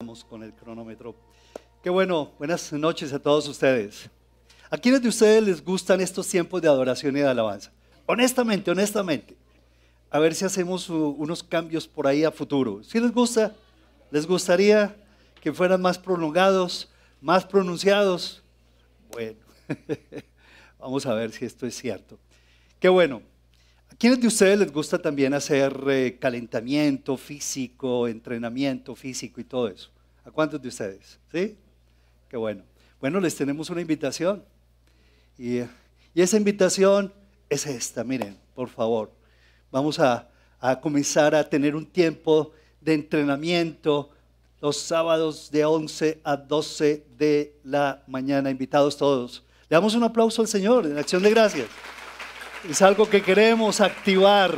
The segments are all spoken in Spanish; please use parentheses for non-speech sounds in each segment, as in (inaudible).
Vamos con el cronómetro. Qué bueno, buenas noches a todos ustedes. ¿A quiénes de ustedes les gustan estos tiempos de adoración y de alabanza? Honestamente, honestamente. A ver si hacemos unos cambios por ahí a futuro. Si les gusta, les gustaría que fueran más prolongados, más pronunciados. Bueno, (laughs) vamos a ver si esto es cierto. Qué bueno. ¿A quiénes de ustedes les gusta también hacer eh, calentamiento físico, entrenamiento físico y todo eso? ¿A cuántos de ustedes? ¿Sí? Qué bueno. Bueno, les tenemos una invitación. Y, esa invitación es esta, miren, por favor. Vamos a, a comenzar a tener un tiempo de entrenamiento los sábados de 11 a 12 de la mañana, invitados todos. Le damos un aplauso al Señor en acción de gracias. Es algo que queremos activar,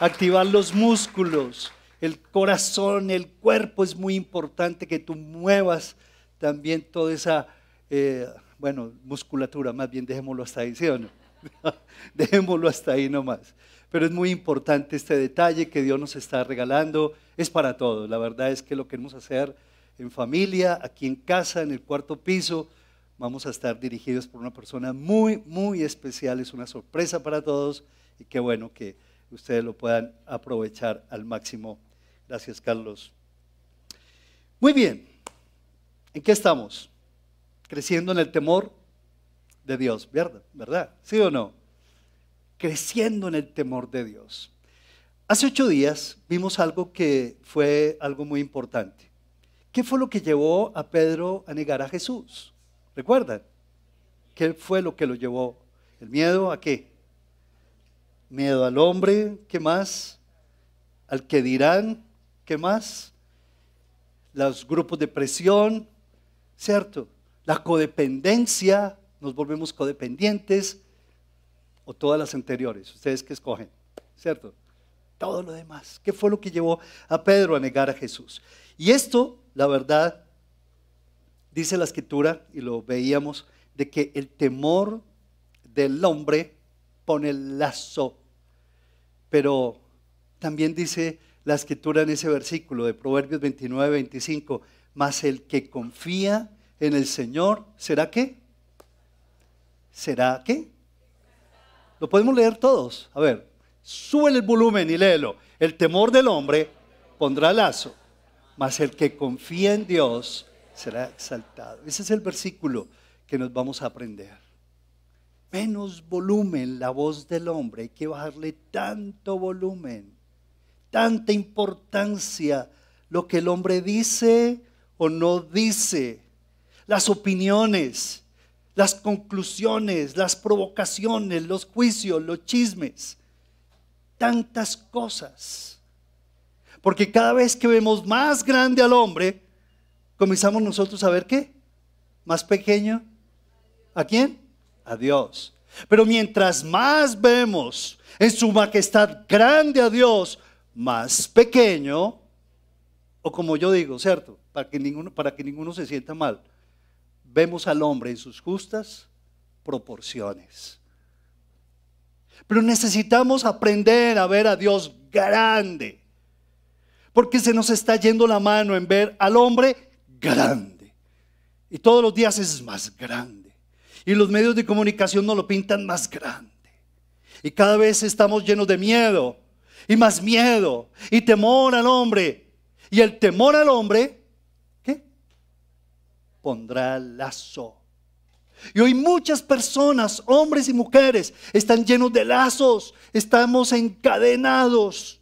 activar los músculos, el corazón, el cuerpo. Es muy importante que tú muevas también toda esa, eh, bueno, musculatura, más bien dejémoslo hasta ahí, ¿sí o no? (laughs) dejémoslo hasta ahí nomás. Pero es muy importante este detalle que Dios nos está regalando. Es para todos. La verdad es que lo queremos hacer en familia, aquí en casa, en el cuarto piso vamos a estar dirigidos por una persona muy, muy especial. Es una sorpresa para todos y qué bueno que ustedes lo puedan aprovechar al máximo. Gracias, Carlos. Muy bien. ¿En qué estamos? Creciendo en el temor de Dios, ¿verdad? ¿Verdad? ¿Sí o no? Creciendo en el temor de Dios. Hace ocho días vimos algo que fue algo muy importante. ¿Qué fue lo que llevó a Pedro a negar a Jesús? ¿Recuerdan? ¿Qué fue lo que lo llevó? ¿El miedo a qué? Miedo al hombre, ¿qué más? Al que dirán, ¿qué más? Los grupos de presión, ¿cierto? La codependencia, nos volvemos codependientes, o todas las anteriores, ustedes que escogen, ¿cierto? Todo lo demás. ¿Qué fue lo que llevó a Pedro a negar a Jesús? Y esto, la verdad, dice la escritura, y lo veíamos, de que el temor del hombre pone el lazo. Pero también dice la escritura en ese versículo de Proverbios 29, 25, mas el que confía en el Señor, ¿será qué? ¿Será qué? Lo podemos leer todos. A ver, sube el volumen y léelo. El temor del hombre pondrá lazo, mas el que confía en Dios será exaltado. Ese es el versículo que nos vamos a aprender. Menos volumen la voz del hombre, hay que bajarle tanto volumen, tanta importancia lo que el hombre dice o no dice, las opiniones, las conclusiones, las provocaciones, los juicios, los chismes, tantas cosas. Porque cada vez que vemos más grande al hombre, comenzamos nosotros a ver qué? Más pequeño. ¿A quién? A Dios. Pero mientras más vemos en su majestad grande a Dios, más pequeño, o como yo digo, ¿cierto? Para que ninguno, para que ninguno se sienta mal, vemos al hombre en sus justas proporciones. Pero necesitamos aprender a ver a Dios grande, porque se nos está yendo la mano en ver al hombre grande. Y todos los días es más grande. Y los medios de comunicación nos lo pintan más grande. Y cada vez estamos llenos de miedo. Y más miedo. Y temor al hombre. Y el temor al hombre, ¿qué? Pondrá lazo. Y hoy muchas personas, hombres y mujeres, están llenos de lazos. Estamos encadenados.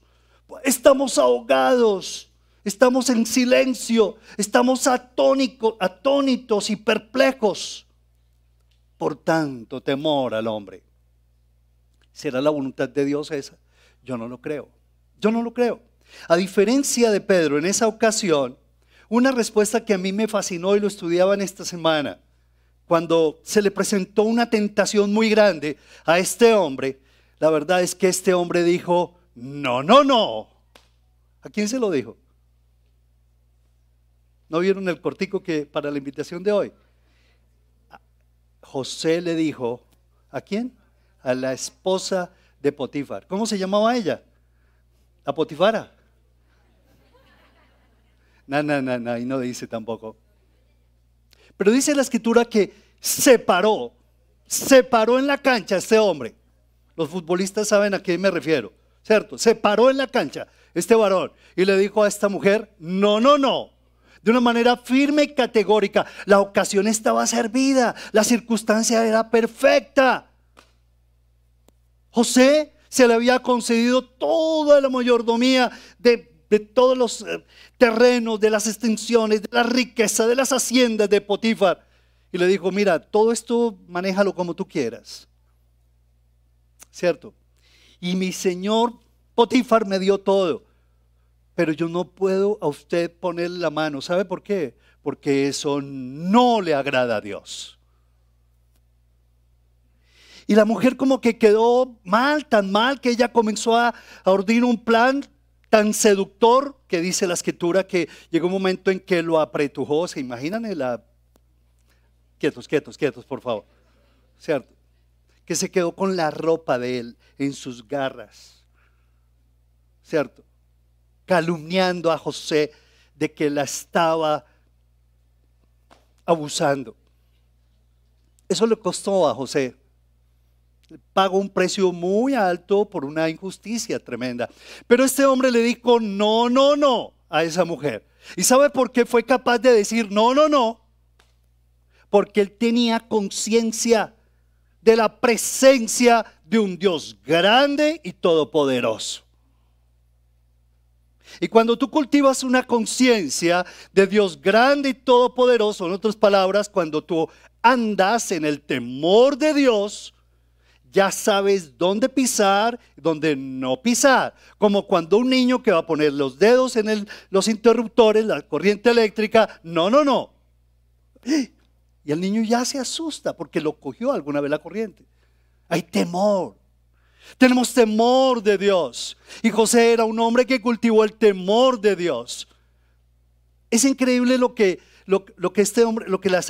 Estamos ahogados Estamos en silencio, estamos atónitos y perplejos por tanto temor al hombre. ¿Será la voluntad de Dios esa? Yo no lo creo. Yo no lo creo. A diferencia de Pedro en esa ocasión, una respuesta que a mí me fascinó y lo estudiaba en esta semana, cuando se le presentó una tentación muy grande a este hombre, la verdad es que este hombre dijo, no, no, no. ¿A quién se lo dijo? ¿No vieron el cortico que para la invitación de hoy? José le dijo, ¿a quién? A la esposa de Potifar. ¿Cómo se llamaba ella? ¿A Potifara? No, no, no, no, y no dice tampoco. Pero dice la escritura que se paró, se paró en la cancha este hombre. Los futbolistas saben a qué me refiero, ¿cierto? Se paró en la cancha este varón y le dijo a esta mujer, no, no, no. De una manera firme y categórica, la ocasión estaba servida, la circunstancia era perfecta. José se le había concedido toda la mayordomía de, todos los eh, terrenos, de las extensiones, de la riqueza, de las haciendas de Potifar. Y le dijo, mira, todo esto manéjalo como tú quieras. ¿Cierto? Y mi señor Potifar me dio todo, pero yo no puedo a usted poner la mano. ¿Sabe por qué? Porque eso no le agrada a Dios. Y la mujer como que quedó mal, tan mal, que ella comenzó a, ordenar un plan tan seductor que dice la escritura que llegó un momento en que lo apretujó. ¿Se imaginan? La... Quietos, quietos, quietos, por favor. ¿Cierto? Que se quedó con la ropa de él en sus garras. ¿Cierto? Calumniando a José de que la estaba abusando. Eso le costó a José pagó un precio muy alto por una injusticia tremenda. Pero este hombre le dijo, no, no, no a esa mujer. ¿Y sabe por qué fue capaz de decir, no, no, no? Porque él tenía conciencia de la presencia de un Dios grande y todopoderoso. Y cuando tú cultivas una conciencia de Dios grande y todopoderoso, en otras palabras, cuando tú andas en el temor de Dios, ya sabes dónde pisar, dónde no pisar. Como cuando un niño que va a poner los dedos en los interruptores, la corriente eléctrica, no, no, no. Y el niño ya se asusta porque lo cogió alguna vez la corriente. Hay temor. Tenemos temor de Dios. Y José era un hombre que cultivó el temor de Dios. Es increíble lo que, lo, que este hombre, lo que la,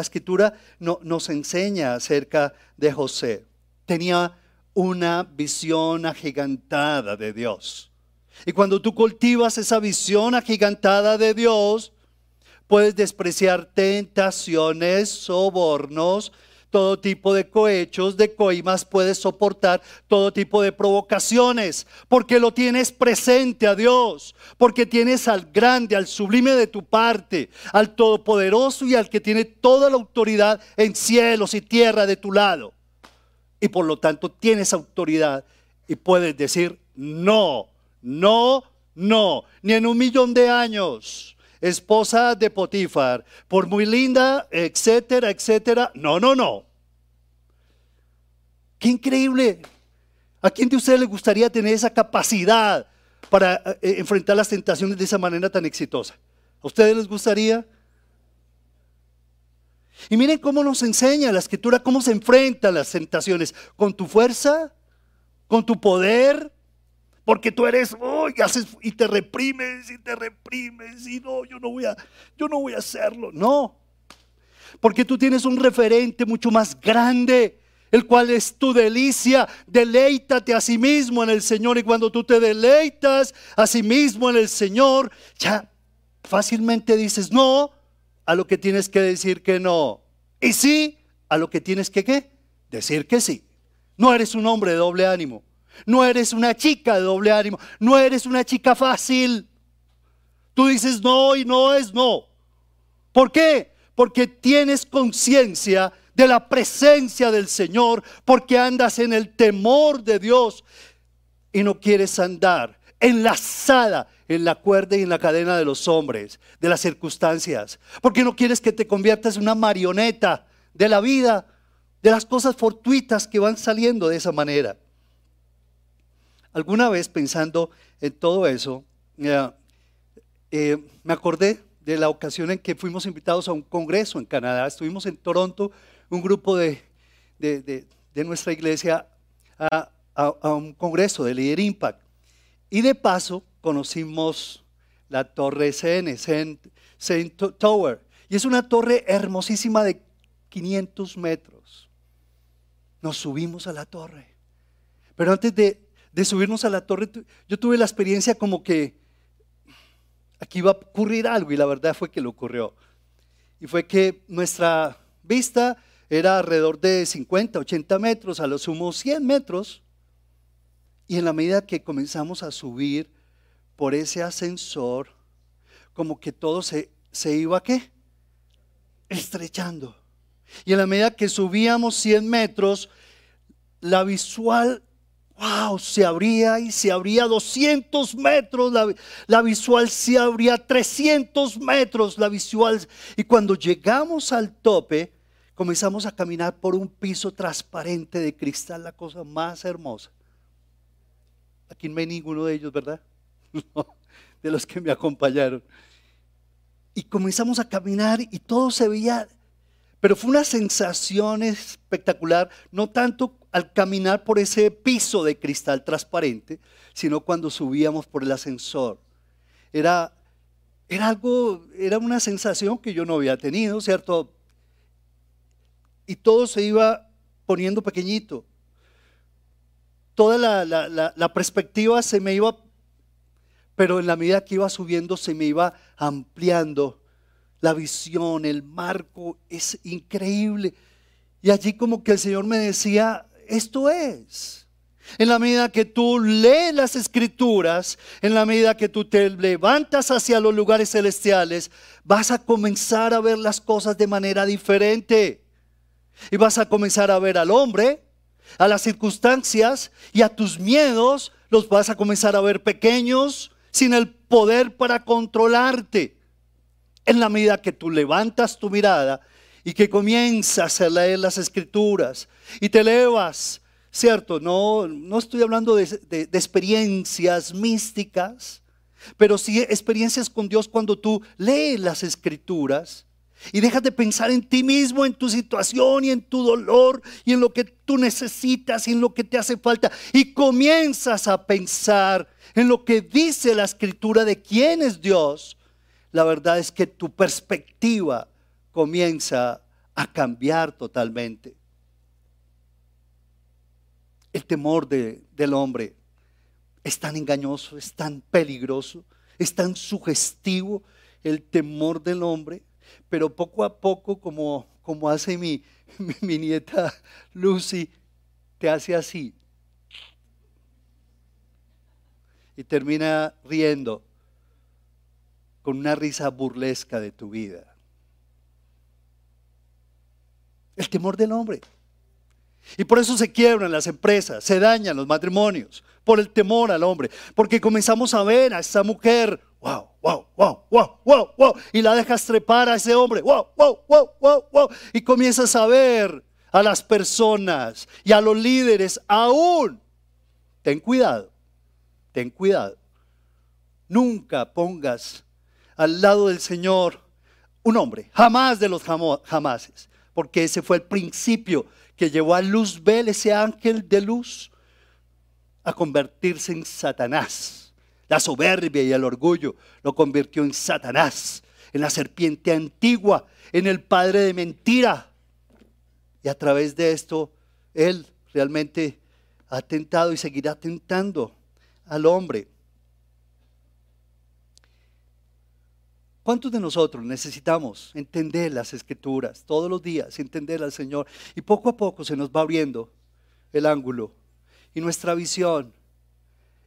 escritura no, nos enseña acerca de José tenía una visión agigantada de Dios. Y cuando tú cultivas esa visión agigantada de Dios, puedes despreciar tentaciones, sobornos, todo tipo de cohechos, de coimas, puedes soportar todo tipo de provocaciones, porque lo tienes presente a Dios, porque tienes al grande, al sublime de tu parte, al todopoderoso y al que tiene toda la autoridad en cielos y tierra de tu lado y por lo tanto tienes autoridad y puedes decir no, no, no, ni en un millón de años. Esposa de Potifar, por muy linda, etcétera, etcétera. No, no, no. Qué increíble. ¿A quién de ustedes le gustaría tener esa capacidad para eh, enfrentar las tentaciones de esa manera tan exitosa? ¿A ustedes les gustaría? Y miren cómo nos enseña la escritura, cómo se enfrentan las tentaciones. Con tu fuerza, con tu poder, porque tú eres, oh, y, haces, y te reprimes y te reprimes y no, yo no voy a, yo no voy a hacerlo. No, porque tú tienes un referente mucho más grande, el cual es tu delicia. Deleítate a sí mismo en el Señor y cuando tú te deleitas a sí mismo en el Señor, ya fácilmente dices no a lo que tienes que decir que no. Y sí a lo que tienes que ¿qué? decir que sí. No eres un hombre de doble ánimo. No eres una chica de doble ánimo. No eres una chica fácil. Tú dices no y no es no. ¿Por qué? Porque tienes conciencia de la presencia del Señor, porque andas en el temor de Dios y no quieres andar enlazada en la cuerda y en la cadena de los hombres, de las circunstancias. Porque no quieres que te conviertas en una marioneta de la vida, de las cosas fortuitas que van saliendo de esa manera. Alguna vez pensando en todo eso, eh, eh, me acordé de la ocasión en que fuimos invitados a un congreso en Canadá. Estuvimos en Toronto, un grupo de, de, nuestra iglesia, a, un congreso de Leader Impact. Y de paso conocimos la torre CN, Saint Tower. Y es una torre hermosísima de 500 metros. Nos subimos a la torre. Pero antes de, subirnos a la torre, yo tuve la experiencia como que aquí iba a ocurrir algo y la verdad fue que lo ocurrió. Y fue que nuestra vista era alrededor de 50, 80 metros, a lo sumo 100 metros. Y en la medida que comenzamos a subir por ese ascensor, como que todo se, se iba, ¿qué? Estrechando. Y en la medida que subíamos 100 metros, la visual, wow, se abría y se abría 200 metros, la, visual se abría 300 metros, la visual. Y cuando llegamos al tope, comenzamos a caminar por un piso transparente de cristal, la cosa más hermosa. Aquí no hay ninguno de ellos, ¿verdad? (laughs) de los que me acompañaron. Y comenzamos a caminar y todo se veía pero fue una sensación espectacular, no tanto al caminar por ese piso de cristal transparente, sino cuando subíamos por el ascensor. Era, era algo, era una sensación que yo no había tenido, ¿cierto? Y todo se iba poniendo pequeñito. Toda la, la, la perspectiva se me iba, pero en la medida que iba subiendo se me iba ampliando la visión, el marco es increíble. Y allí como que el Señor me decía, esto es. En la medida que tú lees las escrituras, en la medida que tú te levantas hacia los lugares celestiales, vas a comenzar a ver las cosas de manera diferente. Y vas a comenzar a ver al hombre, a las circunstancias y a tus miedos, los vas a comenzar a ver pequeños, sin el poder para controlarte en la medida que tú levantas tu mirada y que comienzas a leer las escrituras y te elevas, ¿cierto? No, no estoy hablando de, experiencias místicas, pero sí experiencias con Dios cuando tú lees las escrituras y dejas de pensar en ti mismo, en tu situación y en tu dolor y en lo que tú necesitas y en lo que te hace falta. Y comienzas a pensar en lo que dice la escritura de quién es Dios la verdad es que tu perspectiva comienza a cambiar totalmente. El temor del hombre es tan engañoso, es tan peligroso, es tan sugestivo el temor del hombre, pero poco a poco, como, como hace mi, (laughs) mi nieta Lucy, te hace así. Y termina riendo con una risa burlesca de tu vida. El temor del hombre. Y por eso se quiebran las empresas, se dañan los matrimonios, por el temor al hombre. Porque comenzamos a ver a esa mujer, wow, wow, wow, wow, wow, wow, y la dejas trepar a ese hombre, wow, wow, wow, wow, wow. Y comienzas a ver a las personas y a los líderes aún. Ten cuidado, ten cuidado. Nunca pongas al lado del Señor un hombre, jamás de los jamases, porque ese fue el principio que llevó a Luzbel, ese ángel de luz, a convertirse en Satanás. La soberbia y el orgullo lo convirtió en Satanás, en la serpiente antigua, en el padre de mentira. Y a través de esto, él realmente ha tentado y seguirá tentando al hombre. ¿Cuántos de nosotros necesitamos entender las escrituras todos los días, entender al Señor? Y poco a poco se nos va abriendo el ángulo y nuestra visión.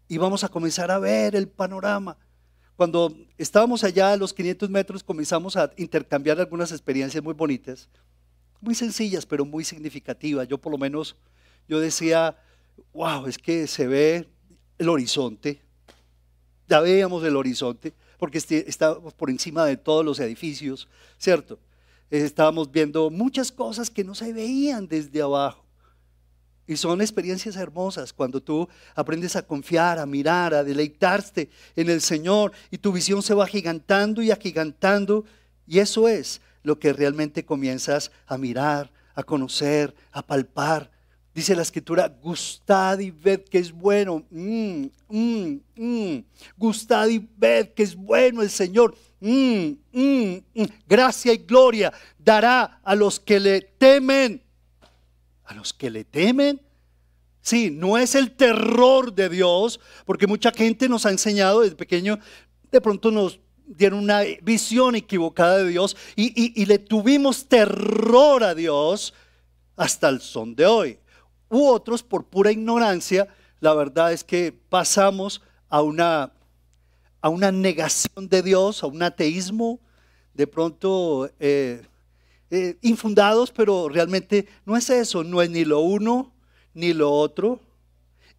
Y vamos a comenzar a ver el panorama. Cuando estábamos allá a los 500 metros comenzamos a intercambiar algunas experiencias muy bonitas, muy sencillas, pero muy significativas. Yo por lo menos, yo decía, wow, es que se ve el horizonte. Ya veíamos el horizonte porque estábamos por encima de todos los edificios, ¿cierto? Estábamos viendo muchas cosas que no se veían desde abajo. Y son experiencias hermosas cuando tú aprendes a confiar, a mirar, a deleitarte en el Señor y tu visión se va agigantando y agigantando. Y eso es lo que realmente comienzas a mirar, a conocer, a palpar, Dice la escritura, gustad y ved que es bueno. Mm, mm, mm. Gustad y ved que es bueno el Señor. Gracia y gloria dará a los que le temen. A los que le temen. Sí, no es el terror de Dios, porque mucha gente nos ha enseñado desde pequeño, de pronto nos, dieron una visión equivocada de Dios y, le tuvimos terror a Dios hasta el son de hoy. U otros, por pura ignorancia, la verdad es que pasamos a una, a una negación de Dios, a un ateísmo, de pronto eh, eh, infundados, pero realmente no es eso, no es ni lo uno ni lo otro,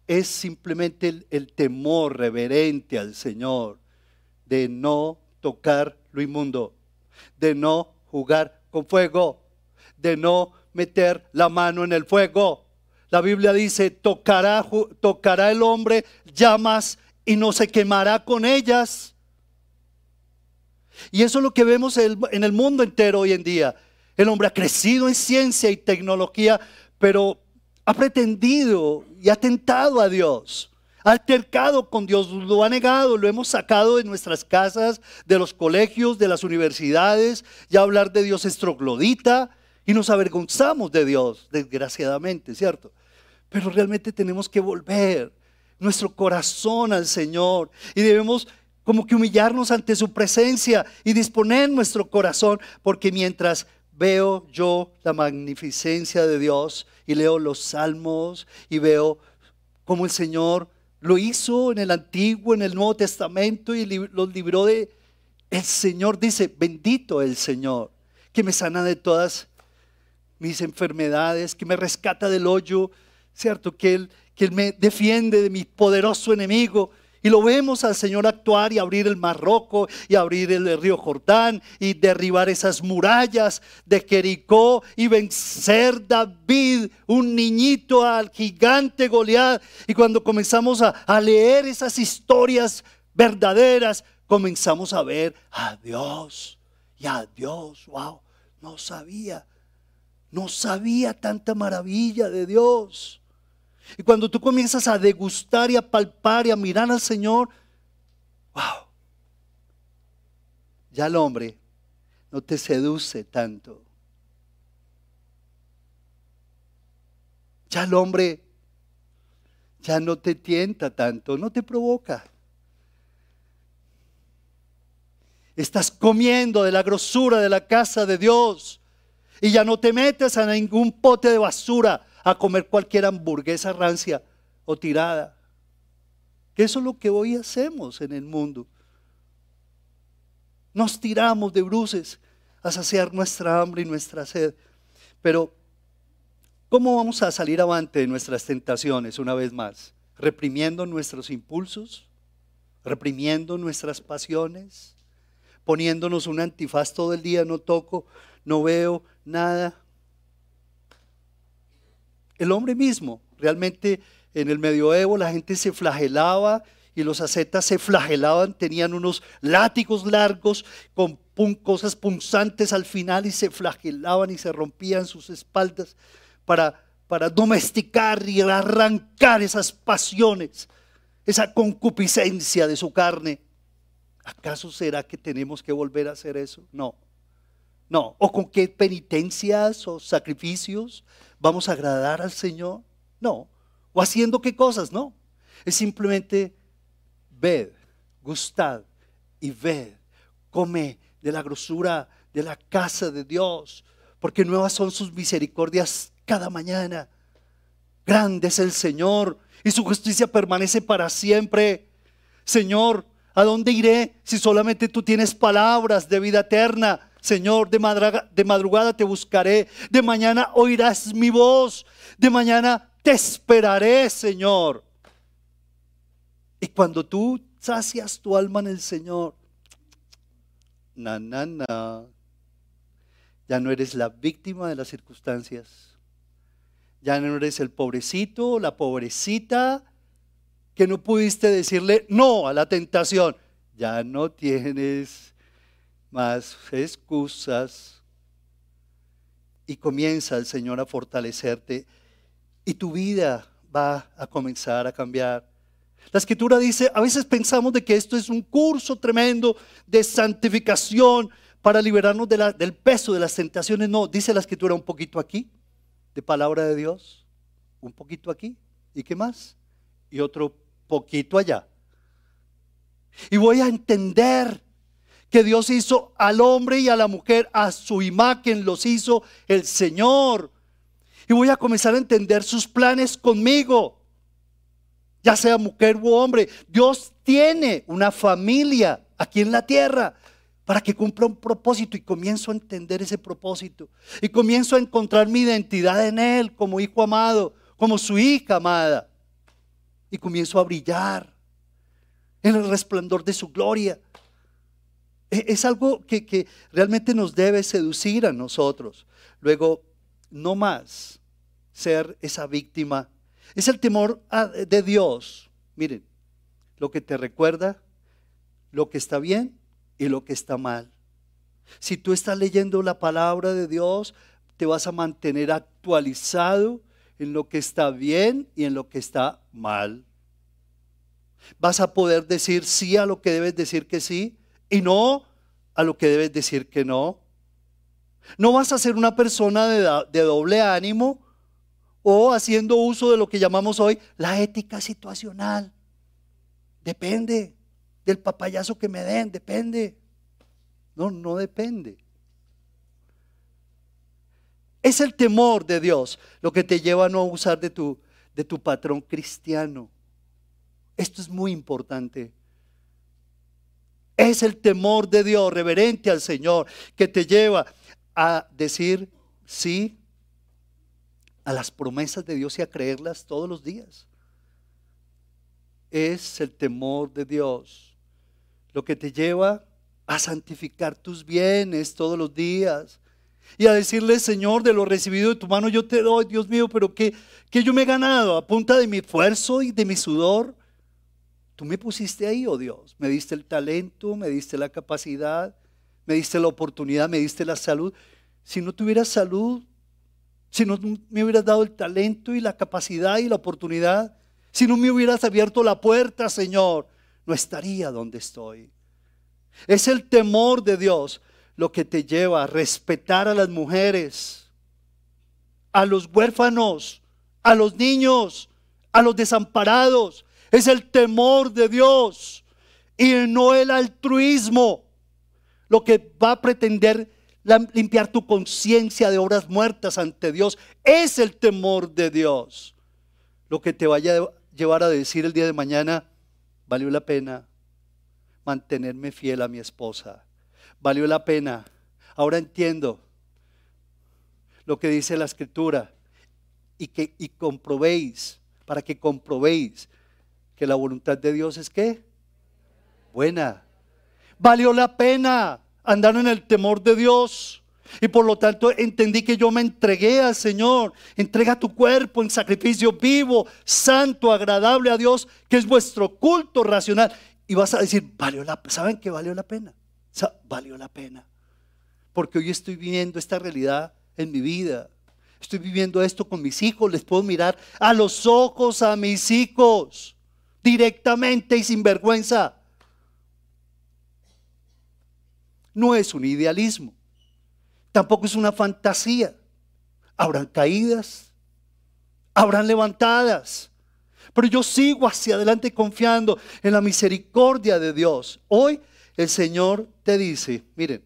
es simplemente el temor reverente al Señor de no tocar lo inmundo, de no jugar con fuego, de no meter la mano en el fuego. La Biblia dice, tocará, tocará el hombre llamas y no se quemará con ellas. Y eso es lo que vemos en el mundo entero hoy en día. El hombre ha crecido en ciencia y tecnología, pero ha pretendido y ha tentado a Dios altercado con Dios, lo ha negado, lo hemos sacado de nuestras casas, de los colegios, de las universidades, ya hablar de Dios es troglodita y nos avergonzamos de Dios, desgraciadamente, ¿cierto? Pero realmente tenemos que volver nuestro corazón al Señor y debemos como que humillarnos ante su presencia y disponer nuestro corazón, porque mientras veo yo la magnificencia de Dios y leo los salmos y veo cómo el Señor lo hizo en el Antiguo, en el Nuevo Testamento y los libró de... El Señor dice, bendito el Señor, que me sana de todas mis enfermedades, que me rescata del hoyo, ¿cierto? Que Él, que él me defiende de mi poderoso enemigo. Y lo vemos al Señor actuar y abrir el Mar Rojo y abrir el río Jordán y derribar esas murallas de Jericó y vencer David, un niñito al gigante Goliat. Y cuando comenzamos a, a leer esas historias verdaderas, comenzamos a ver a Dios y a Dios. Wow, no sabía, no sabía tanta maravilla de Dios. Y cuando tú comienzas a degustar y a palpar y a mirar al Señor, wow, ya el hombre no te seduce tanto. Ya el hombre ya no te tienta tanto, no te provoca. Estás comiendo de la grosura de la casa de Dios y ya no te metes a ningún pote de basura a comer cualquier hamburguesa rancia o tirada. Eso es lo que hoy hacemos en el mundo. Nos tiramos de bruces a saciar nuestra hambre y nuestra sed. Pero, ¿cómo vamos a salir avante de nuestras tentaciones una vez más? ¿Reprimiendo nuestros impulsos? ¿Reprimiendo nuestras pasiones? ¿Poniéndonos un antifaz todo el día? No toco, no veo nada el hombre mismo. Realmente en el medioevo la gente se flagelaba y los ascetas se flagelaban, tenían unos látigos largos con cosas punzantes al final y se flagelaban y se rompían sus espaldas para, para domesticar y arrancar esas pasiones, esa concupiscencia de su carne. ¿Acaso será que tenemos que volver a hacer eso? No. No. ¿O con qué penitencias o sacrificios vamos a agradar al Señor? No. ¿O haciendo qué cosas? No. Es simplemente ved, gustad y ved, come de la grosura de la casa de Dios, porque nuevas son sus misericordias cada mañana. Grande es el Señor y su justicia permanece para siempre. Señor, ¿a dónde iré si solamente tú tienes palabras de vida eterna? Señor, de madrugada, de madrugada te buscaré, de mañana oirás mi voz, de mañana te esperaré, Señor. Y cuando tú sacias tu alma en el Señor, na, na, na, ya no eres la víctima de las circunstancias. Ya no eres el pobrecito, la pobrecita, que no pudiste decirle no a la tentación. Ya no tienes más excusas. Y comienza el Señor a fortalecerte y tu vida va a comenzar a cambiar. La escritura dice, a veces pensamos de que esto es un curso tremendo de santificación para liberarnos del peso de las tentaciones. No, dice la escritura un poquito aquí, de palabra de Dios, un poquito aquí, ¿y qué más? Y otro poquito allá. Y voy a entender que Dios hizo al hombre y a la mujer, a su imagen los hizo el Señor. Y voy a comenzar a entender sus planes conmigo, ya sea mujer u hombre. Dios tiene una familia aquí en la tierra para que cumpla un propósito y comienzo a entender ese propósito y comienzo a encontrar mi identidad en Él como hijo amado, como su hija amada y comienzo a brillar en el resplandor de su gloria. E, es algo que, que realmente nos debe seducir a nosotros. Luego, no más ser esa víctima. Es el temor de Dios. Miren, lo que te recuerda, lo que está bien y lo que está mal. Si tú estás leyendo la palabra de Dios, te vas a mantener actualizado en lo que está bien y en lo que está mal. Vas a poder decir sí a lo que debes decir que sí y no a lo que debes decir que no. No vas a ser una persona de, doble ánimo o haciendo uso de lo que llamamos hoy la ética situacional. Depende del papayazo que me den, depende. No, no depende. Es el temor de Dios lo que te lleva a no abusar de tu, de tu patrón cristiano. Esto es muy importante. Es el temor de Dios reverente al Señor que te lleva a decir sí a las promesas de Dios y a creerlas todos los días. Es el temor de Dios lo que te lleva a santificar tus bienes todos los días y a decirle, Señor, de lo recibido de tu mano yo te doy, Dios mío, pero ¿qué, qué yo me he ganado a punta de mi esfuerzo y de mi sudor? Tú me pusiste ahí, oh Dios, me diste el talento, me diste la capacidad, me diste la oportunidad, me diste la salud. Si no tuvieras salud, si no me hubieras dado el talento y la capacidad y la oportunidad, si no me hubieras abierto la puerta, Señor, no estaría donde estoy. Es el temor de Dios lo que te lleva a respetar a las mujeres, a los huérfanos, a los niños, a los desamparados. Es el temor de Dios y no el altruismo lo que va a pretender limpiar tu conciencia de obras muertas ante Dios. Es el temor de Dios lo que te vaya a llevar a decir el día de mañana, valió la pena mantenerme fiel a mi esposa. Valió la pena. Ahora entiendo lo que dice la escritura y que y comprobéis, para que comprobéis que la voluntad de Dios es qué? Buena. Valió la pena andar en el temor de Dios. Y por lo tanto entendí que yo me entregué al Señor. Entrega tu cuerpo en sacrificio vivo, santo, agradable a Dios, que es vuestro culto racional. Y vas a decir, valió la ¿Saben que valió la pena? valió la pena. Porque hoy estoy viviendo esta realidad en mi vida. Estoy viviendo esto con mis hijos. Les puedo mirar a los ojos a mis hijos directamente y sin vergüenza. No es un idealismo. Tampoco es una fantasía. Habrán caídas, habrán levantadas. Pero yo sigo hacia adelante confiando en la misericordia de Dios. Hoy el Señor te dice, miren,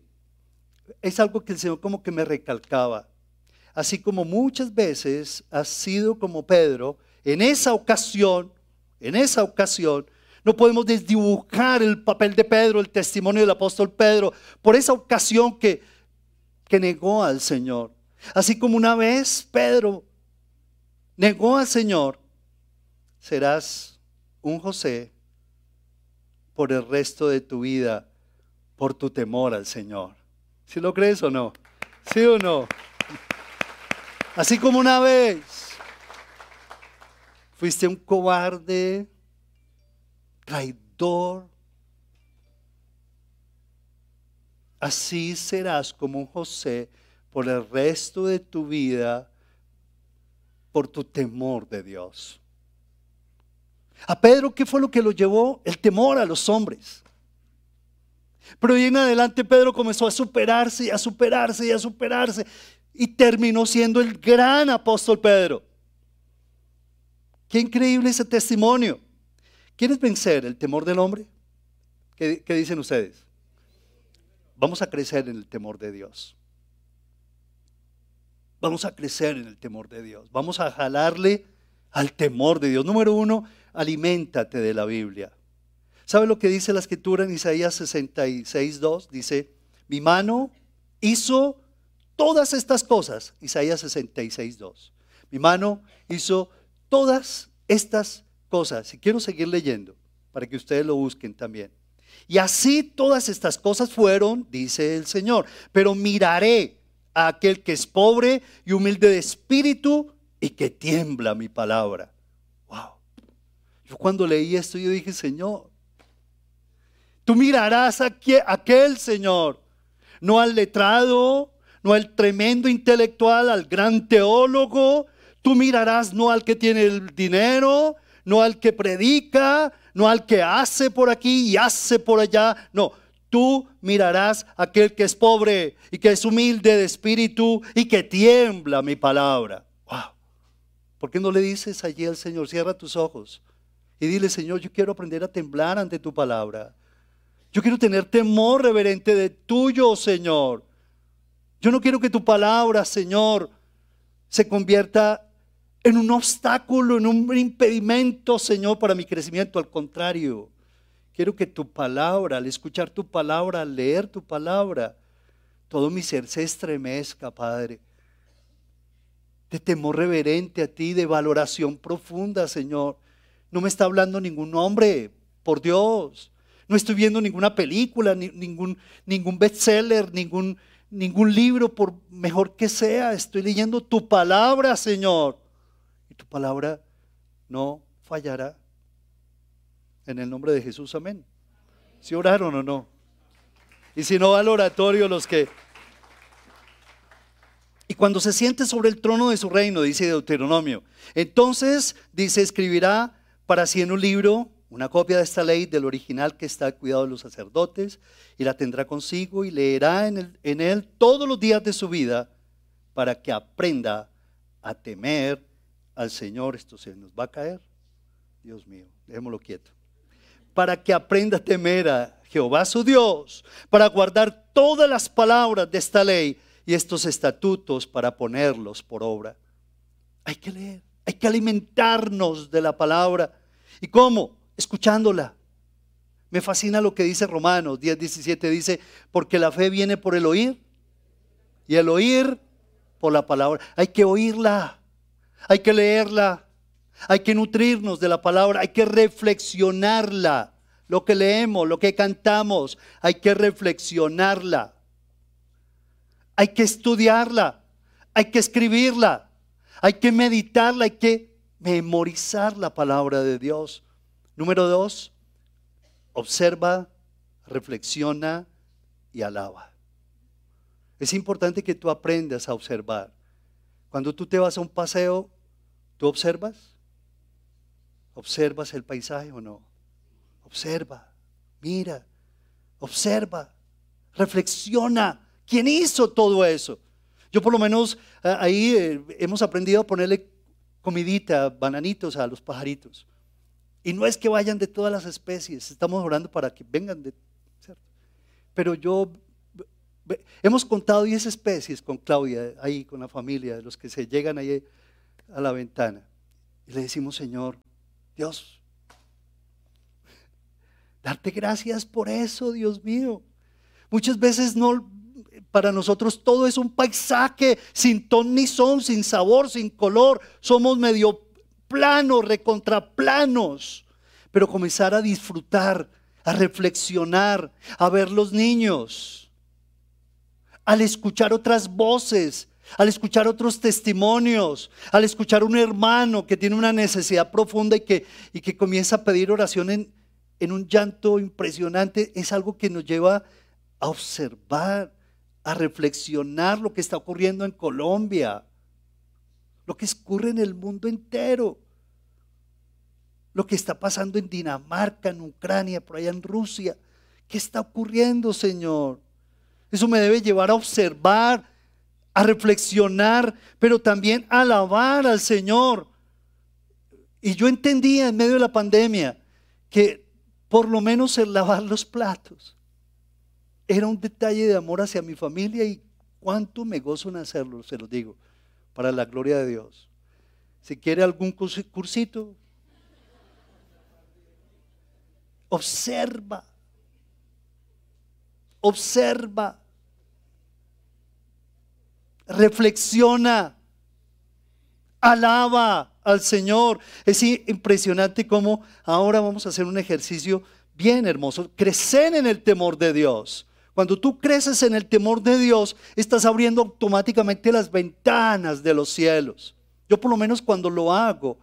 es algo que el Señor como que me recalcaba. Así como muchas veces has sido como Pedro, en esa ocasión, en esa ocasión, no podemos desdibujar el papel de Pedro, el testimonio del apóstol Pedro, por esa ocasión que, que negó al Señor. Así como una vez Pedro negó al Señor, serás un José por el resto de tu vida por tu temor al Señor. ¿Si lo crees o no? ¿Sí o no? Así como una vez fuiste un cobarde, traidor, así serás como un José por el resto de tu vida por tu temor de Dios. A Pedro, ¿qué fue lo que lo llevó? El temor a los hombres. Pero ahí en adelante Pedro comenzó a superarse y a superarse y a superarse y terminó siendo el gran apóstol Pedro. Qué increíble ese testimonio. ¿Quieres vencer el temor del hombre? ¿Qué, dicen ustedes? vamos a crecer en el temor de Dios. Vamos a crecer en el temor de Dios. Vamos a jalarle al temor de Dios. Número uno, aliméntate de la Biblia. ¿Sabe lo que dice la escritura en Isaías 66, 2? Dice, mi mano hizo todas estas cosas. Isaías 66, 2. Mi mano hizo todas estas cosas. Y quiero seguir leyendo para que ustedes lo busquen también. Y así todas estas cosas fueron, dice el Señor. Pero miraré a aquel que es pobre y humilde de espíritu y que tiembla mi palabra. Wow. Yo cuando leí esto, yo dije, Señor, Tú mirarás a aquel Señor, no al letrado, no al tremendo intelectual, al gran teólogo. Tú mirarás no al que tiene el dinero, no al que predica, no al que hace por aquí y hace por allá. No, tú mirarás aquel que es pobre y que es humilde de espíritu y que tiembla mi palabra. Wow. ¿Por qué no le dices allí al Señor, cierra tus ojos y dile, Señor, yo quiero aprender a temblar ante tu palabra. Yo quiero tener temor reverente de tuyo, Señor. Yo no quiero que tu palabra, Señor, se convierta en un obstáculo, en un impedimento, Señor, para mi crecimiento. Al contrario, quiero que tu palabra, al escuchar tu palabra, al leer tu palabra, todo mi ser se estremezca, Padre. De temor reverente a ti, de valoración profunda, Señor. No me está hablando ningún hombre, por Dios. No estoy viendo ninguna película, ningún, ningún bestseller, ningún, ningún libro, por mejor que sea. Estoy leyendo tu palabra, Señor. Tu palabra no fallará. En el nombre de Jesús, amén. ¿Si oraron o no? Y si no, al oratorio los que... Y cuando se siente sobre el trono de su reino, dice Deuteronomio, entonces, dice, escribirá para sí en un libro una copia de esta ley del original que está al cuidado de los sacerdotes y la tendrá consigo y leerá en él todos los días de su vida para que aprenda a temer al Señor. Esto se nos va a caer. Dios mío, dejémoslo quieto. Para que aprenda a temer a Jehová su Dios, para guardar todas las palabras de esta ley y estos estatutos para ponerlos por obra. Hay que leer, hay que alimentarnos de la palabra. ¿Y cómo? escuchándola. Me fascina lo que dice Romanos 10, 17. Dice, porque la fe viene por el oír y el oír por la palabra. Hay que oírla, hay que leerla, hay que nutrirnos de la palabra, hay que reflexionarla. Lo que leemos, lo que cantamos, hay que reflexionarla. Hay que estudiarla, hay que escribirla, hay que meditarla, hay que memorizar la palabra de Dios. Número dos, observa, reflexiona y alaba. Es importante que tú aprendas a observar. Cuando tú te vas a un paseo, ¿tú observas? ¿Observas el paisaje o no? Observa, mira, observa, reflexiona. ¿Quién hizo todo eso? Yo por lo menos ahí eh, hemos aprendido a ponerle comidita, bananitos a los pajaritos. Y no es que vayan de todas las especies, estamos orando para que vengan de... Pero yo, hemos contado 10 especies con Claudia, ahí con la familia, los que se llegan ahí a la ventana. Y le decimos, Señor, Dios, darte gracias por eso, Dios mío. Muchas veces no, para nosotros todo es un paisaje sin ton ni son, sin sabor, sin color. Somos medio planos, recontraplanos, pero comenzar a disfrutar, a reflexionar, a ver los niños, al escuchar otras voces, al escuchar otros testimonios, al escuchar un hermano que tiene una necesidad profunda y que, y que comienza a pedir oración en, en un llanto impresionante, es algo que nos lleva a observar, a reflexionar lo que está ocurriendo en Colombia, lo que ocurre en el mundo entero, lo que está pasando en Dinamarca, en Ucrania, por allá en Rusia. ¿Qué está ocurriendo, Señor? Eso me debe llevar a observar, a reflexionar, pero también a alabar al Señor. Y yo entendía en medio de la pandemia que por lo menos el lavar los platos era un detalle de amor hacia mi familia y cuánto me gozo en hacerlo, se lo digo, para la gloria de Dios. Si quiere algún cursito, observa, observa, reflexiona, alaba al Señor. Es impresionante cómo ahora vamos a hacer un ejercicio bien hermoso, crecer en el temor de Dios. Cuando tú creces en el temor de Dios, estás abriendo automáticamente las ventanas de los cielos. Yo por lo menos cuando lo hago,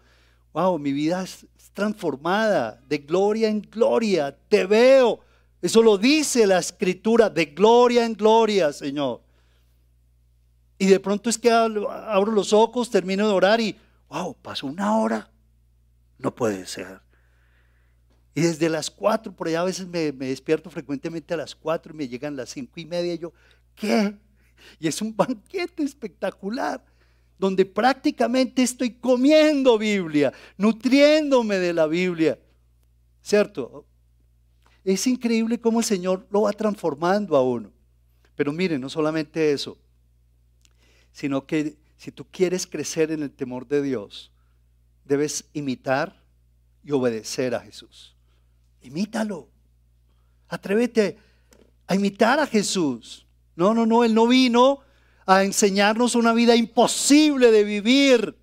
wow, mi vida es transformada de gloria en gloria. Te veo. Eso lo dice la escritura, de gloria en gloria, Señor. Y de pronto es que abro los ojos, termino de orar y, wow, pasó una hora. No puede ser. Y desde las cuatro, por allá a veces me, despierto frecuentemente a las cuatro y me llegan las cinco y media y yo, ¿qué? Y es un banquete espectacular, donde prácticamente estoy comiendo Biblia, nutriéndome de la Biblia. ¿Cierto? Es increíble cómo el Señor lo va transformando a uno. Pero miren, no solamente eso, sino que si tú quieres crecer en el temor de Dios, debes imitar y obedecer a Jesús. Imítalo. Atrévete a imitar a Jesús. No, no, no, Él no vino a enseñarnos una vida imposible de vivir.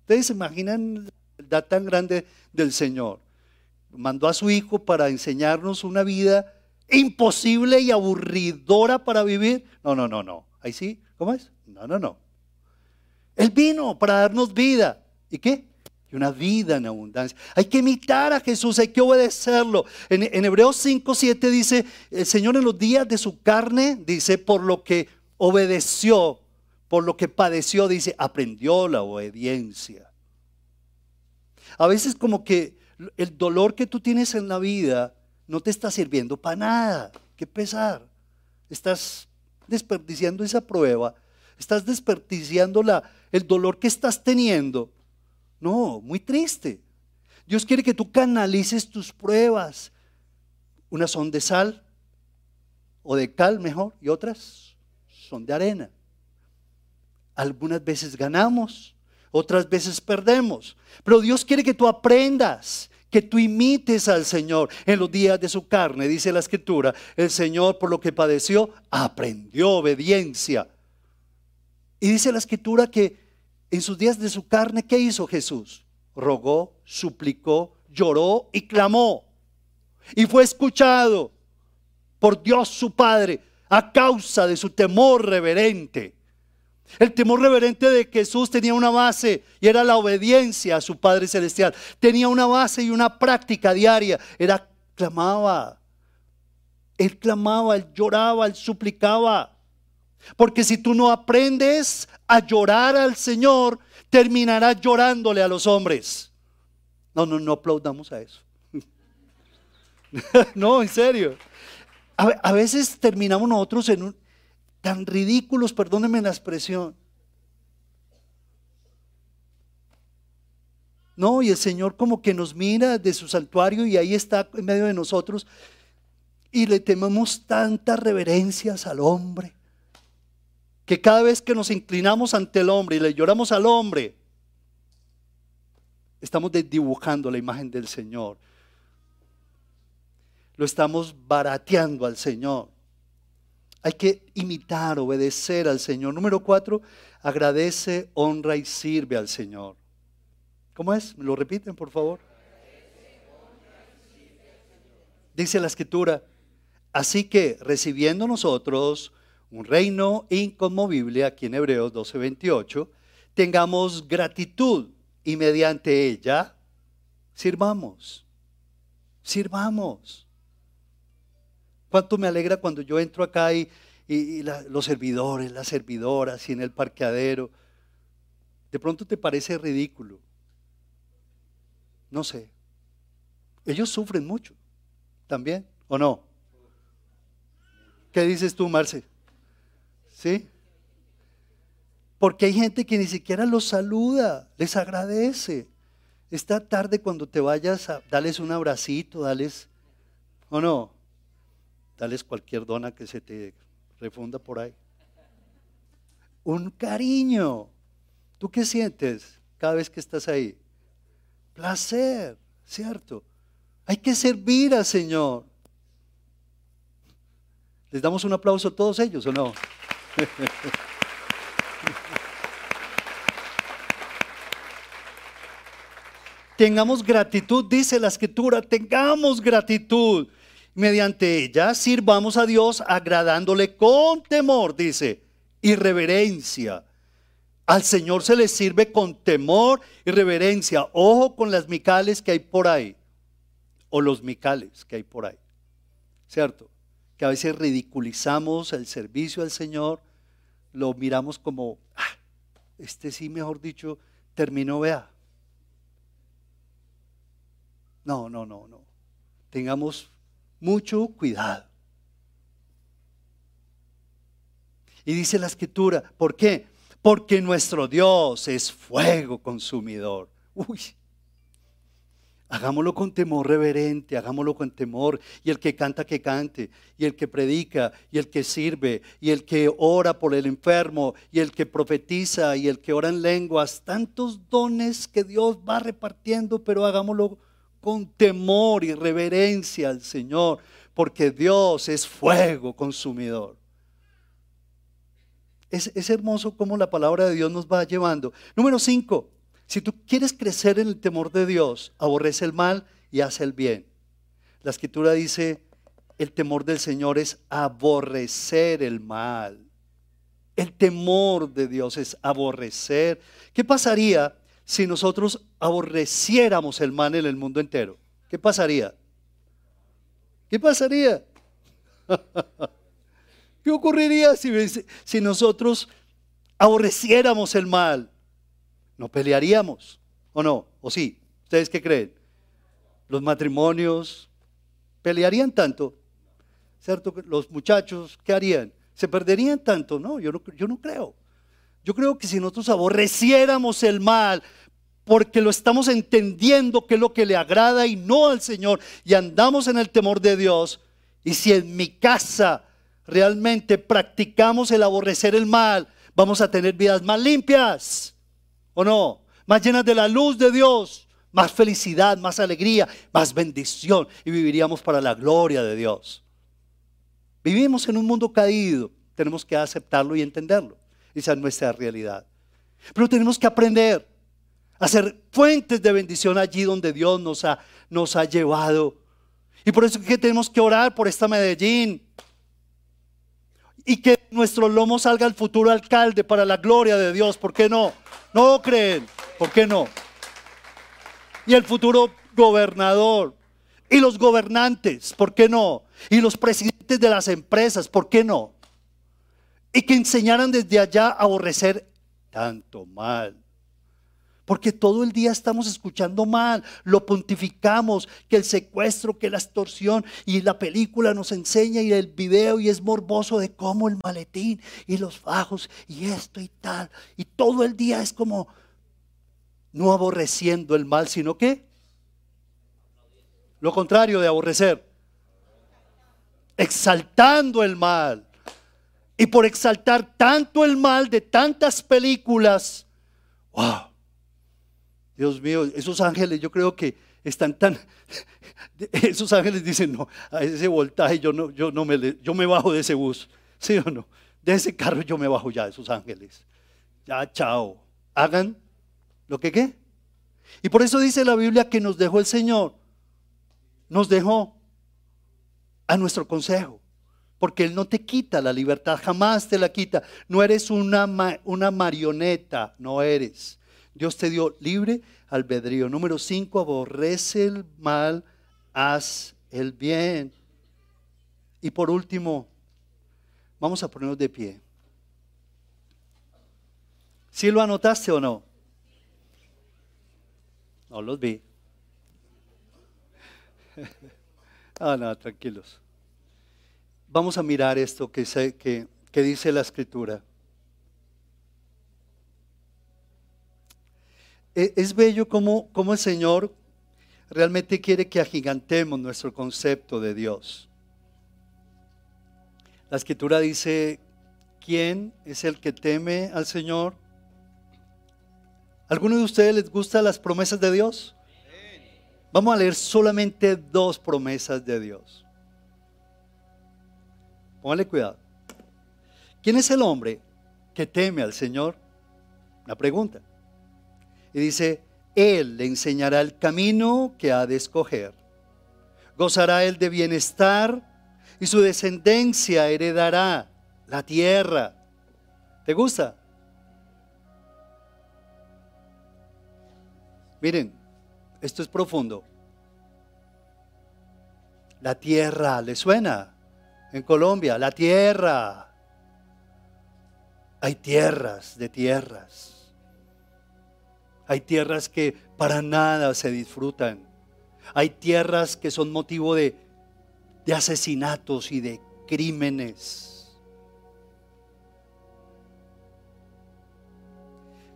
Ustedes se imaginan la edad tan grande del Señor. Mandó a su Hijo para enseñarnos una vida imposible y aburridora para vivir. No, no, no, no. Ahí sí, ¿cómo es? No, no, no. Él vino para darnos vida. ¿Y qué? y una vida en abundancia. Hay que imitar a Jesús, hay que obedecerlo. En, Hebreos 5, 7 dice, el Señor en los días de su carne, dice, por lo que obedeció, por lo que padeció, dice, aprendió la obediencia. A veces como que el dolor que tú tienes en la vida no te está sirviendo para nada. Qué pesar. Estás desperdiciando esa prueba. Estás desperdiciando la, el dolor que estás teniendo no, muy triste. Dios quiere que tú canalices tus pruebas. Unas son de sal o de cal mejor y otras son de arena. Algunas veces ganamos, otras veces perdemos. Pero Dios quiere que tú aprendas, que tú imites al Señor en los días de su carne. Dice la escritura, el Señor por lo que padeció aprendió obediencia. Y dice la escritura que en sus días de su carne, ¿qué hizo Jesús? Rogó, suplicó, lloró y clamó. Y fue escuchado por Dios su Padre a causa de su temor reverente. El temor reverente de Jesús tenía una base y era la obediencia a su Padre Celestial. Tenía una base y una práctica diaria. Era clamaba. Él clamaba, él lloraba, él suplicaba. Porque si tú no aprendes a llorar al Señor, terminarás llorándole a los hombres. No, no, no aplaudamos a eso. (laughs) no, en serio. A, veces terminamos nosotros en un, tan ridículos, perdónenme la expresión. No, y el Señor como que nos mira de su santuario y ahí está en medio de nosotros y le tememos tantas reverencias al hombre que cada vez que nos inclinamos ante el hombre y le lloramos al hombre, estamos dibujando la imagen del Señor. Lo estamos barateando al Señor. Hay que imitar, obedecer al Señor. Número cuatro, agradece, honra y sirve al Señor. ¿Cómo es? ¿Me lo repiten, por favor? Dice la escritura, así que recibiendo nosotros un reino inconmovible, aquí en Hebreos 12:28, tengamos gratitud y mediante ella sirvamos. Sirvamos. ¿Cuánto me alegra cuando yo entro acá y, los servidores, las servidoras y en el parqueadero? De pronto te parece ridículo. No sé. Ellos sufren mucho también, ¿o no? ¿Qué dices tú, Marce? ¿Sí? Porque hay gente que ni siquiera los saluda, les agradece. Esta tarde cuando te vayas, a, dales un abracito, dales, ¿o no? Dales cualquier dona que se te refunda por ahí. Un cariño. ¿Tú qué sientes cada vez que estás ahí? Placer, ¿cierto? Hay que servir al Señor. ¿Les damos un aplauso a todos ellos o no? (laughs) tengamos gratitud, dice la escritura, tengamos gratitud. Mediante ella sirvamos a Dios agradándole con temor, dice, y reverencia. Al Señor se le sirve con temor y reverencia. Ojo con las micales que hay por ahí, o los micales que hay por ahí, ¿cierto? Que a veces ridiculizamos el servicio al Señor, lo miramos como, ah, este sí, mejor dicho, terminó, vea, no, no, no, no. Tengamos mucho cuidado. Y dice la escritura, ¿por qué? Porque nuestro Dios es fuego consumidor. Uy, Hagámoslo con temor reverente, hagámoslo con temor. Y el que canta, que cante. Y el que predica, y el que sirve, y el que ora por el enfermo, y el que profetiza, y el que ora en lenguas. Tantos dones que Dios va repartiendo, pero hagámoslo con temor y reverencia al Señor, porque Dios es fuego consumidor. Es, es hermoso cómo la palabra de Dios nos va llevando. Número cinco, si tú quieres crecer en el temor de Dios, aborrece el mal y hace el bien. La escritura dice, el temor del Señor es aborrecer el mal. El temor de Dios es aborrecer. ¿Qué pasaría si nosotros aborreciéramos el mal en el mundo entero? ¿Qué pasaría? ¿Qué pasaría? (laughs) ¿Qué ocurriría si, nosotros aborreciéramos el mal? ¿No pelearíamos? ¿O no? ¿O sí? ¿Ustedes qué creen? Los matrimonios pelearían tanto, ¿cierto? Los muchachos, ¿qué harían? ¿Se perderían tanto? No, yo no, yo no creo. Yo creo que si nosotros aborreciéramos el mal, porque lo estamos entendiendo que es lo que le agrada y no al Señor, y andamos en el temor de Dios, y si en mi casa realmente practicamos el aborrecer el mal, vamos a tener vidas más limpias, ¿o no? Más llenas de la luz de Dios, más felicidad, más alegría, más bendición, y viviríamos para la gloria de Dios. Vivimos en un mundo caído, tenemos que aceptarlo y entenderlo. Esa es nuestra realidad. Pero tenemos que aprender a ser fuentes de bendición allí donde Dios nos ha, nos ha llevado. Y por eso es que tenemos que orar por esta Medellín. Y que nuestro lomo salga el futuro alcalde para la gloria de Dios. ¿Por qué no? No creen. ¿Por qué no? Y el futuro gobernador. Y los gobernantes. ¿Por qué no? Y los presidentes de las empresas. ¿Por qué no? Y que enseñaran desde allá a aborrecer tanto mal. Porque todo el día estamos escuchando mal, lo pontificamos, que el secuestro, que la extorsión, y la película nos enseña y el video y es morboso de cómo el maletín y los fajos y esto y tal. Y todo el día es como no aborreciendo el mal, sino que lo contrario de aborrecer, exaltando el mal y por exaltar tanto el mal de tantas películas, wow, Dios mío, esos ángeles yo creo que están tan, (laughs) esos ángeles dicen, no, a ese voltaje yo no, yo no me, yo me bajo de ese bus, (laughs) ¿sí o no? De ese carro yo me bajo ya, esos ángeles. Ya, chao. Hagan lo que qué. Y por eso dice la Biblia que nos dejó el Señor. Nos dejó a nuestro consejo porque Él no te quita la libertad, jamás te la quita. No eres una, una marioneta, no eres. Dios te dio libre albedrío. Número cinco, aborrece el mal, haz el bien. Y por último, vamos a ponernos de pie. ¿Sí lo anotaste o no? No los vi. (laughs) ah, no, tranquilos vamos a mirar esto que, que, dice la escritura. E, es bello como, como el Señor realmente quiere que agigantemos nuestro concepto de Dios. La escritura dice, ¿quién es el que teme al Señor? ¿Alguno de ustedes les gustan las promesas de Dios? Vamos a leer solamente dos promesas de Dios. Póngale cuidado. ¿Quién es el hombre que teme al Señor? Una pregunta. Y dice, Él le enseñará el camino que ha de escoger. Gozará él de bienestar y su descendencia heredará la tierra. ¿Te gusta? Miren, esto es profundo. La tierra, ¿le suena? En Colombia, la tierra. Hay tierras de tierras. Hay tierras que para nada se disfrutan. Hay tierras que son motivo de, de asesinatos y de crímenes.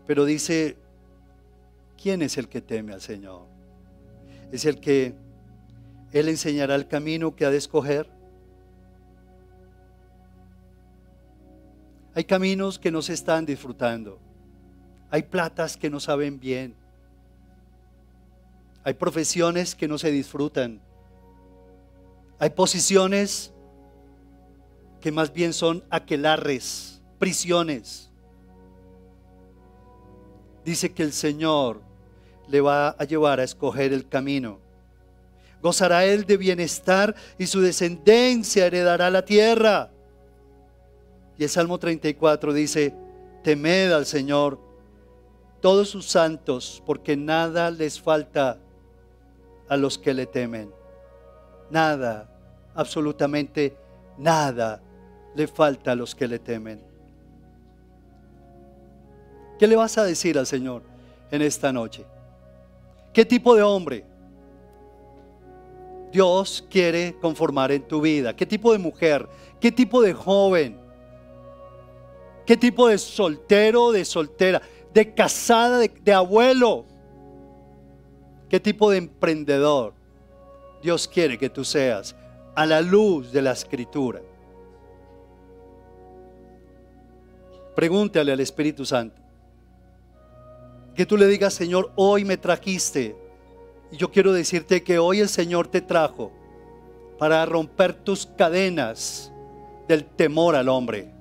Pero dice, ¿quién es el que teme al Señor? Es el que Él enseñará el camino que ha de escoger. Hay caminos que no se están disfrutando. Hay platas que no saben bien. Hay profesiones que no se disfrutan. Hay posiciones que más bien son aquelarres, prisiones. Dice que el Señor le va a llevar a escoger el camino. Gozará él de bienestar y su descendencia heredará la tierra. Y el Salmo 34 dice, temed al Señor todos sus santos, porque nada les falta a los que le temen. Nada, absolutamente nada le falta a los que le temen. ¿Qué le vas a decir al Señor en esta noche? ¿Qué tipo de hombre Dios quiere conformar en tu vida? ¿Qué tipo de mujer? ¿Qué tipo de joven? ¿Qué tipo de soltero, de soltera, de casada, de, abuelo? ¿Qué tipo de emprendedor Dios quiere que tú seas a la luz de la escritura? Pregúntale al Espíritu Santo. Que tú le digas, Señor, hoy me trajiste. Y yo quiero decirte que hoy el Señor te trajo para romper tus cadenas del temor al hombre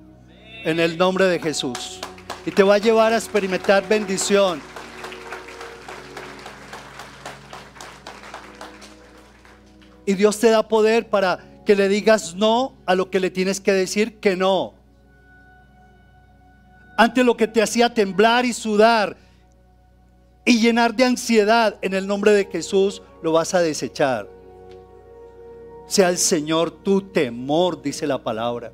en el nombre de Jesús. Y te va a llevar a experimentar bendición. Y Dios te da poder para que le digas no a lo que le tienes que decir que no. Ante lo que te hacía temblar y sudar y llenar de ansiedad, en el nombre de Jesús lo vas a desechar. Sea el Señor tu temor, dice la palabra.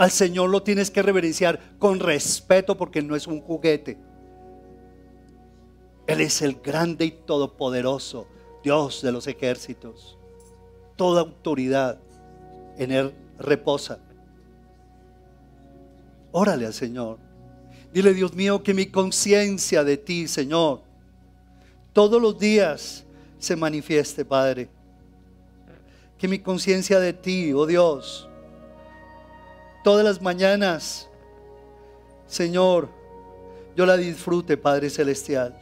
Al Señor lo tienes que reverenciar con respeto porque no es un juguete. Él es el grande y todopoderoso Dios de los ejércitos. Toda autoridad en Él reposa. Órale al Señor. Dile, Dios mío, que mi conciencia de ti, Señor, todos los días se manifieste, Padre. Que mi conciencia de ti, oh Dios, todas las mañanas, Señor, yo la disfrute, Padre Celestial.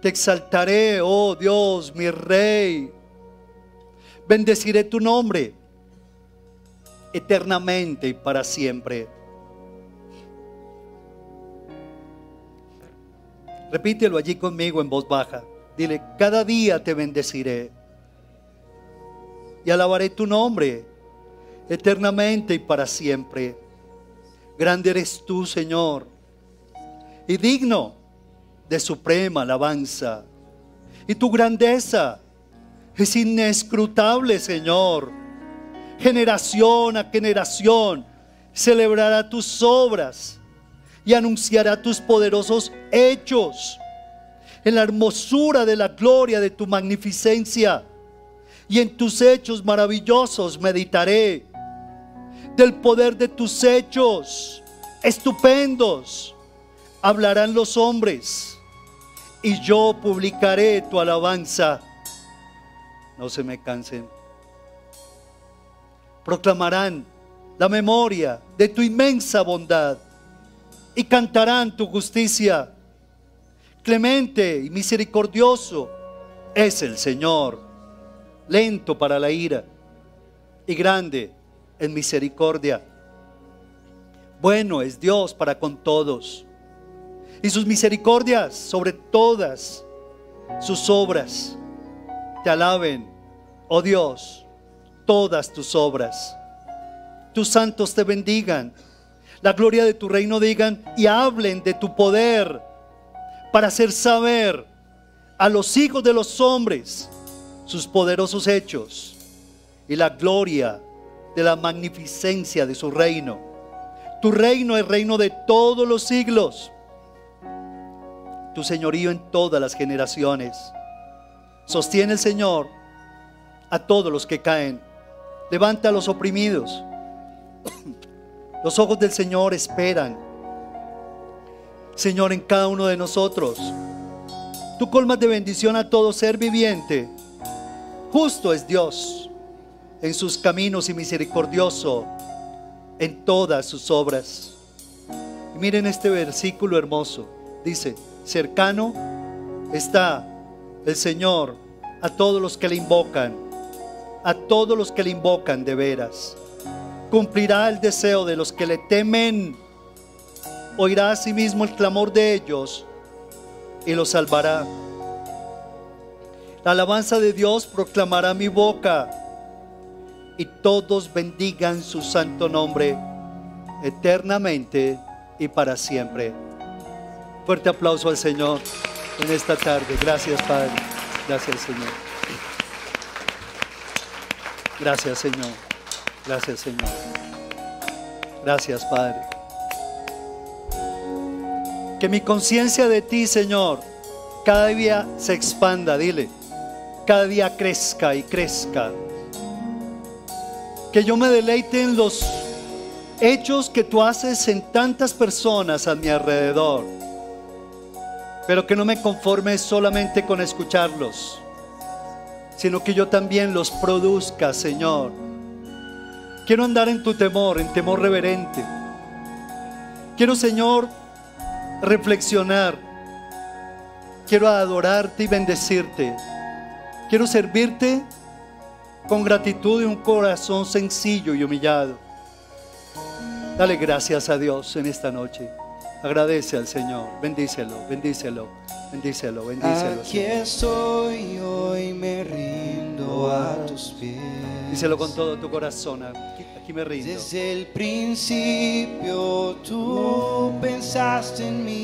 Te exaltaré, oh Dios, mi Rey. Bendeciré tu nombre eternamente y para siempre. Repítelo allí conmigo en voz baja. Dile, cada día te bendeciré y alabaré tu nombre eternamente y para siempre. Grande eres tú, Señor, y digno de suprema alabanza. Y tu grandeza es inescrutable, Señor. Generación a generación celebrará tus obras y anunciará tus poderosos hechos en la hermosura de la gloria de tu magnificencia y en tus hechos maravillosos meditaré. Del poder de tus hechos estupendos hablarán los hombres y yo publicaré tu alabanza. No se me cansen. proclamarán la memoria de tu inmensa bondad y cantarán tu justicia. Clemente y misericordioso es el Señor, lento para la ira y grande en misericordia. Bueno es Dios para con todos y sus misericordias sobre todas sus obras. Te alaben, oh Dios, todas tus obras. Tus santos te bendigan. La gloria de tu reino digan y hablen de tu poder para hacer saber a los hijos de los hombres sus poderosos hechos y la gloria de la magnificencia de su reino. Tu reino es reino de todos los siglos. Tu señorío en todas las generaciones. Sostiene el Señor a todos los que caen. Levanta a los oprimidos. Los ojos del Señor esperan. Señor, en cada uno de nosotros. Tú colmas de bendición a todo ser viviente. Justo es Dios en sus caminos y misericordioso en todas sus obras. Y miren este versículo hermoso. Dice, cercano está el Señor a todos los que le invocan, a todos los que le invocan de veras. Cumplirá el deseo de los que le temen. Oirá asimismo el clamor de ellos y los salvará. La alabanza de Dios proclamará mi boca y todos bendigan su santo nombre eternamente y para siempre. Fuerte aplauso al Señor en esta tarde. Gracias Padre. Gracias Señor. Gracias Señor. Gracias Señor. Gracias Padre. Que mi conciencia de ti, Señor, cada día se expanda, dile. Cada día crezca y crezca. Que yo me deleite en los hechos que tú haces en tantas personas a mi alrededor. Pero que no me conforme solamente con escucharlos, sino que yo también los produzca, Señor. Quiero andar en tu temor, en temor reverente. Quiero, Señor, reflexionar. Quiero adorarte y bendecirte. Quiero servirte con gratitud y un corazón sencillo y humillado. Dale gracias a Dios en esta noche. Agradece al Señor. Bendícelo, bendícelo, bendícelo, bendícelo. Aquí estoy, hoy me rindo a tus pies. Díselo con todo tu corazón. Aquí, aquí me rindo. Desde el principio tú pensaste en mí.